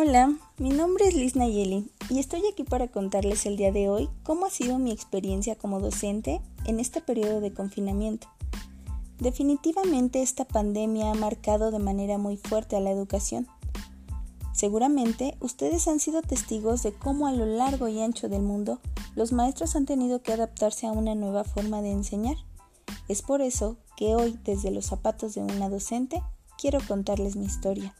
Hola, mi nombre es Liz Nayeli y estoy aquí para contarles el día de hoy cómo ha sido mi experiencia como docente en este periodo de confinamiento. Definitivamente esta pandemia ha marcado de manera muy fuerte a la educación. Seguramente ustedes han sido testigos de cómo a lo largo y ancho del mundo los maestros han tenido que adaptarse a una nueva forma de enseñar. Es por eso que hoy, desde los zapatos de una docente, quiero contarles mi historia.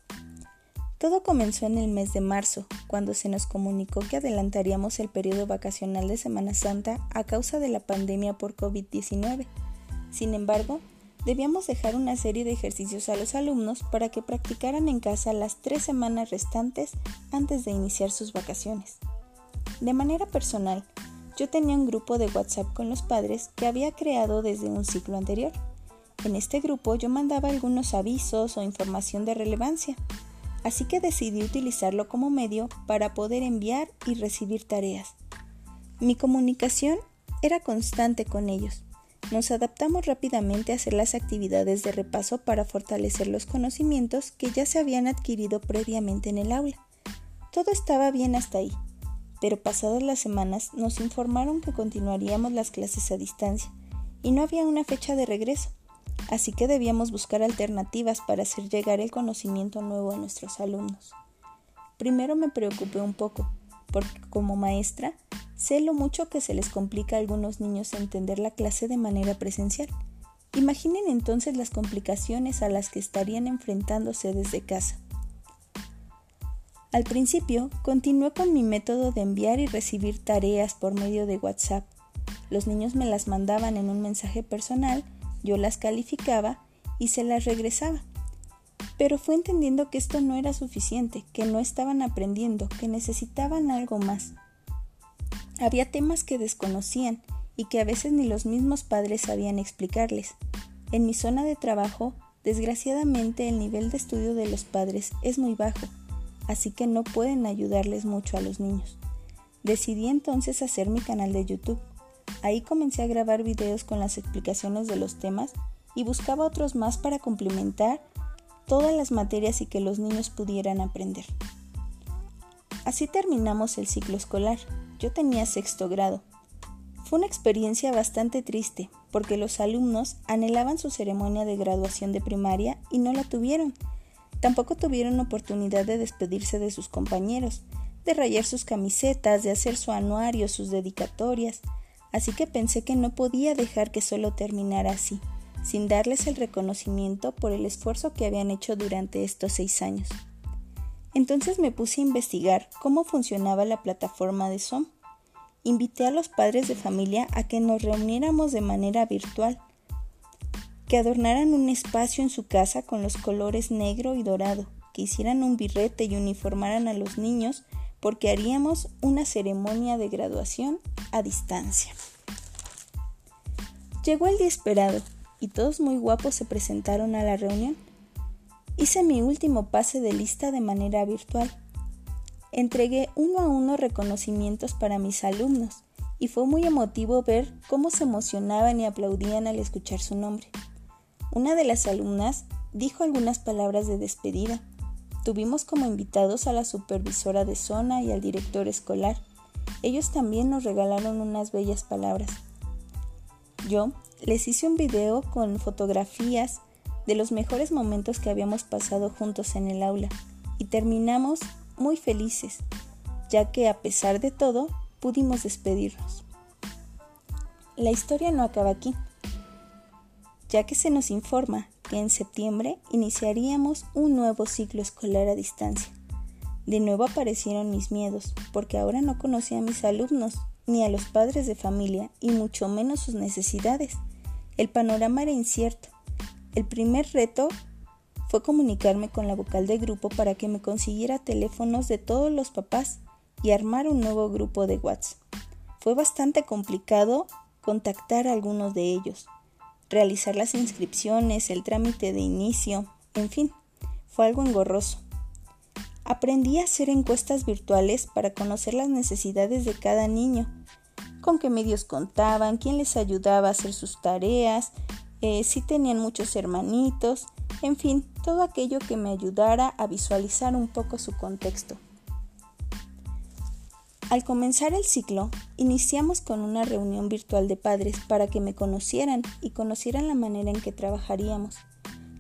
Todo comenzó en el mes de marzo, cuando se nos comunicó que adelantaríamos el periodo vacacional de Semana Santa a causa de la pandemia por COVID-19. Sin embargo, debíamos dejar una serie de ejercicios a los alumnos para que practicaran en casa las tres semanas restantes antes de iniciar sus vacaciones. De manera personal, yo tenía un grupo de WhatsApp con los padres que había creado desde un ciclo anterior. En este grupo yo mandaba algunos avisos o información de relevancia así que decidí utilizarlo como medio para poder enviar y recibir tareas. Mi comunicación era constante con ellos. Nos adaptamos rápidamente a hacer las actividades de repaso para fortalecer los conocimientos que ya se habían adquirido previamente en el aula. Todo estaba bien hasta ahí, pero pasadas las semanas nos informaron que continuaríamos las clases a distancia y no había una fecha de regreso así que debíamos buscar alternativas para hacer llegar el conocimiento nuevo a nuestros alumnos. Primero me preocupé un poco, porque como maestra sé lo mucho que se les complica a algunos niños entender la clase de manera presencial. Imaginen entonces las complicaciones a las que estarían enfrentándose desde casa. Al principio, continué con mi método de enviar y recibir tareas por medio de WhatsApp. Los niños me las mandaban en un mensaje personal yo las calificaba y se las regresaba. Pero fue entendiendo que esto no era suficiente, que no estaban aprendiendo, que necesitaban algo más. Había temas que desconocían y que a veces ni los mismos padres sabían explicarles. En mi zona de trabajo, desgraciadamente el nivel de estudio de los padres es muy bajo, así que no pueden ayudarles mucho a los niños. Decidí entonces hacer mi canal de YouTube Ahí comencé a grabar videos con las explicaciones de los temas y buscaba otros más para complementar todas las materias y que los niños pudieran aprender. Así terminamos el ciclo escolar. Yo tenía sexto grado. Fue una experiencia bastante triste porque los alumnos anhelaban su ceremonia de graduación de primaria y no la tuvieron. Tampoco tuvieron oportunidad de despedirse de sus compañeros, de rayar sus camisetas, de hacer su anuario, sus dedicatorias así que pensé que no podía dejar que solo terminara así, sin darles el reconocimiento por el esfuerzo que habían hecho durante estos seis años. Entonces me puse a investigar cómo funcionaba la plataforma de Zoom. Invité a los padres de familia a que nos reuniéramos de manera virtual, que adornaran un espacio en su casa con los colores negro y dorado, que hicieran un birrete y uniformaran a los niños porque haríamos una ceremonia de graduación a distancia. Llegó el día esperado y todos muy guapos se presentaron a la reunión. Hice mi último pase de lista de manera virtual. Entregué uno a uno reconocimientos para mis alumnos y fue muy emotivo ver cómo se emocionaban y aplaudían al escuchar su nombre. Una de las alumnas dijo algunas palabras de despedida Tuvimos como invitados a la supervisora de zona y al director escolar. Ellos también nos regalaron unas bellas palabras. Yo les hice un video con fotografías de los mejores momentos que habíamos pasado juntos en el aula y terminamos muy felices, ya que a pesar de todo pudimos despedirnos. La historia no acaba aquí, ya que se nos informa que en septiembre iniciaríamos un nuevo ciclo escolar a distancia. De nuevo aparecieron mis miedos, porque ahora no conocía a mis alumnos, ni a los padres de familia, y mucho menos sus necesidades. El panorama era incierto. El primer reto fue comunicarme con la vocal de grupo para que me consiguiera teléfonos de todos los papás y armar un nuevo grupo de WhatsApp. Fue bastante complicado contactar a algunos de ellos, realizar las inscripciones, el trámite de inicio, en fin, fue algo engorroso. Aprendí a hacer encuestas virtuales para conocer las necesidades de cada niño, con qué medios contaban, quién les ayudaba a hacer sus tareas, eh, si tenían muchos hermanitos, en fin, todo aquello que me ayudara a visualizar un poco su contexto Al comenzar el ciclo, iniciamos con una reunión virtual de padres para que me conocieran y conocieran la manera en que trabajaríamos.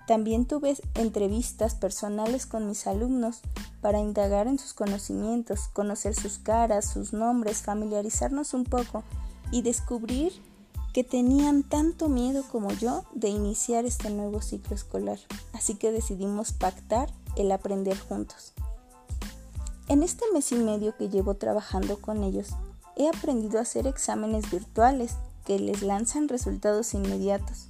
También tuve entrevistas personales con mis alumnos para indagar en sus conocimientos, conocer sus caras, sus nombres, familiarizarnos un poco y descubrir que tenían tanto miedo como yo de iniciar este nuevo ciclo escolar. Así que decidimos pactar el aprender juntos. En este mes y medio que llevo trabajando con ellos, he aprendido a hacer exámenes virtuales que les lanzan resultados inmediatos.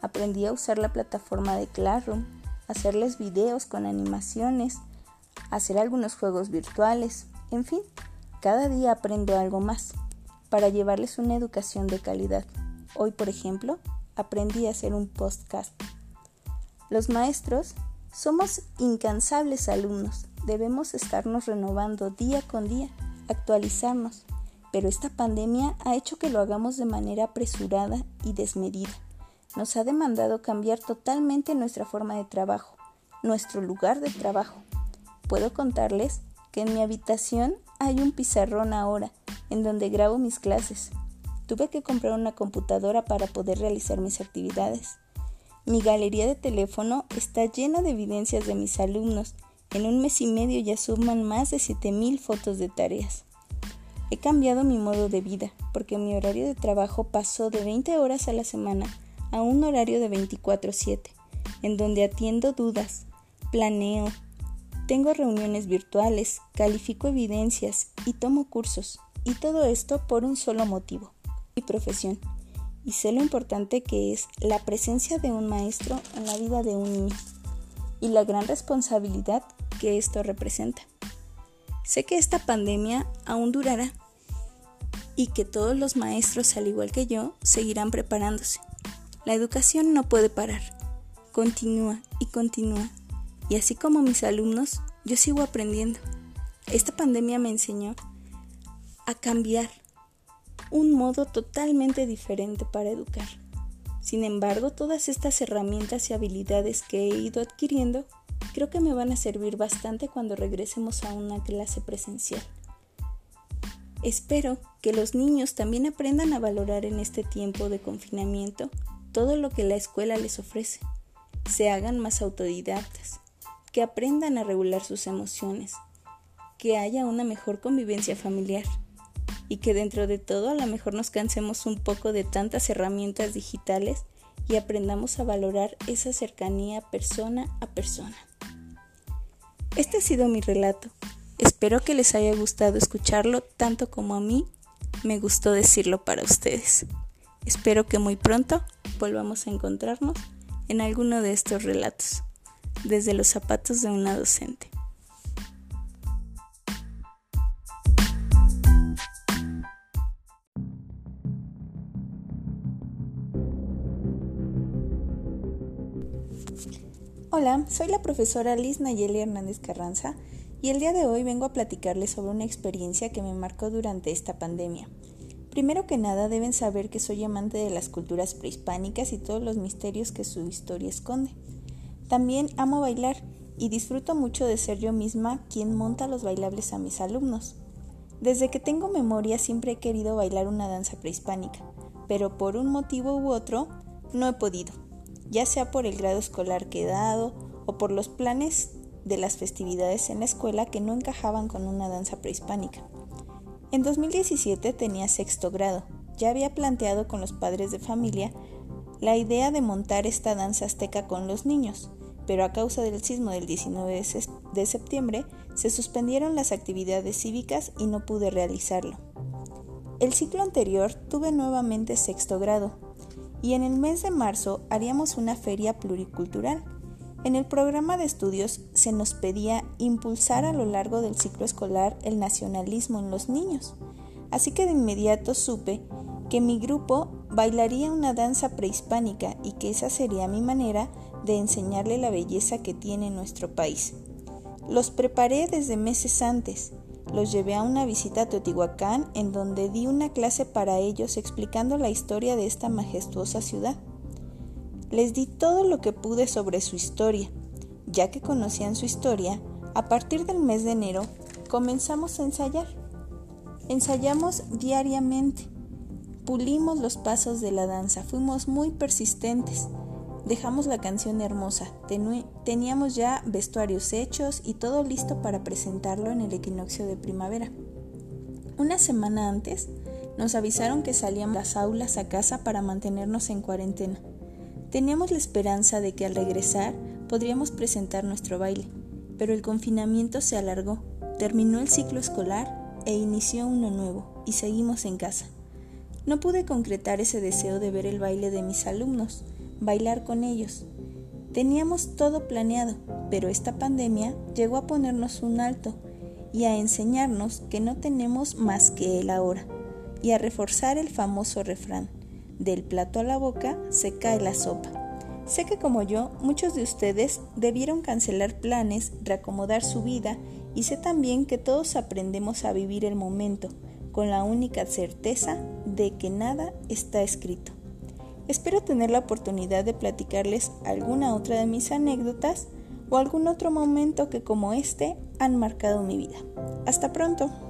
Aprendí a usar la plataforma de Classroom, hacerles videos con animaciones, hacer algunos juegos virtuales, en fin, cada día aprendo algo más para llevarles una educación de calidad. Hoy, por ejemplo, aprendí a hacer un podcast. Los maestros somos incansables alumnos debemos estarnos renovando día con día, actualizarnos, pero esta pandemia ha hecho que lo hagamos de manera apresurada y desmedida. Nos ha demandado cambiar totalmente nuestra forma de trabajo, nuestro lugar de trabajo. Puedo contarles que en mi habitación hay un pizarrón ahora, en donde grabo mis clases. Tuve que comprar una computadora para poder realizar mis actividades. Mi galería de teléfono está llena de evidencias de mis alumnos en un mes y medio ya suman más de 7000 fotos de tareas. He cambiado mi modo de vida porque mi horario de trabajo pasó de 20 horas a la semana a un horario de 24/7, en donde atiendo dudas, planeo, tengo reuniones virtuales, califico evidencias y tomo cursos, y todo esto por un solo motivo, mi profesión. Y sé lo importante que es la presencia de un maestro en la vida de un niño y la gran responsabilidad que esto representa. Sé que esta pandemia aún durará y que todos los maestros, al igual que yo, seguirán preparándose. La educación no puede parar, continúa y continúa. Y así como mis alumnos, yo sigo aprendiendo. Esta pandemia me enseñó a cambiar un modo totalmente diferente para educar. Sin embargo, todas estas herramientas y habilidades que he ido adquiriendo creo que me van a servir bastante cuando regresemos a una clase presencial. Espero que los niños también aprendan a valorar en este tiempo de confinamiento todo lo que la escuela les ofrece, se hagan más autodidactas, que aprendan a regular sus emociones, que haya una mejor convivencia familiar y que dentro de todo a lo mejor nos cansemos un poco de tantas herramientas digitales y aprendamos a valorar esa cercanía persona a persona. Este ha sido mi relato. Espero que les haya gustado escucharlo tanto como a mí me gustó decirlo para ustedes. Espero que muy pronto volvamos a encontrarnos en alguno de estos relatos, desde los zapatos de una docente. Hola, soy la profesora Liz Nayeli Hernández Carranza y el día de hoy vengo a platicarles sobre una experiencia que me marcó durante esta pandemia. Primero que nada deben saber que soy amante de las culturas prehispánicas y todos los misterios que su historia esconde. También amo bailar y disfruto mucho de ser yo misma quien monta los bailables a mis alumnos. Desde que tengo memoria siempre he querido bailar una danza prehispánica, pero por un motivo u otro no he podido ya sea por el grado escolar que he dado o por los planes de las festividades en la escuela que no encajaban con una danza prehispánica. En 2017 tenía sexto grado. Ya había planteado con los padres de familia la idea de montar esta danza azteca con los niños, pero a causa del sismo del 19 de septiembre se suspendieron las actividades cívicas y no pude realizarlo. El ciclo anterior tuve nuevamente sexto grado, y en el mes de marzo haríamos una feria pluricultural. En el programa de estudios se nos pedía impulsar a lo largo del ciclo escolar el nacionalismo en los niños, así que de inmediato supe que mi grupo bailaría una danza prehispánica y que esa sería mi manera de enseñarle la belleza que tiene nuestro país. Los preparé desde meses antes los llevé a una visita a Teotihuacán en donde di una clase para ellos explicando la historia de esta majestuosa ciudad. Les di todo lo que pude sobre su historia. Ya que conocían su historia, a partir del mes de enero comenzamos a ensayar. Ensayamos diariamente, pulimos los pasos de la danza, fuimos muy persistentes. Dejamos la canción hermosa, teníamos ya vestuarios hechos y todo listo para presentarlo en el equinoccio de primavera. Una semana antes nos avisaron que salíamos las aulas a casa para mantenernos en cuarentena. Teníamos la esperanza de que al regresar podríamos presentar nuestro baile, pero el confinamiento se alargó, terminó el ciclo escolar e inició uno nuevo y seguimos en casa. No pude concretar ese deseo de ver el baile de mis alumnos, bailar con ellos. Teníamos todo planeado, pero esta pandemia llegó a ponernos un alto y a enseñarnos que no tenemos más que el ahora, y a reforzar el famoso refrán, del plato a la boca se cae la sopa. Sé que como yo, muchos de ustedes debieron cancelar planes, reacomodar su vida y sé también que todos aprendemos a vivir el momento con la única certeza de que nada está escrito. Espero tener la oportunidad de platicarles alguna otra de mis anécdotas o algún otro momento que como este han marcado mi vida. Hasta pronto.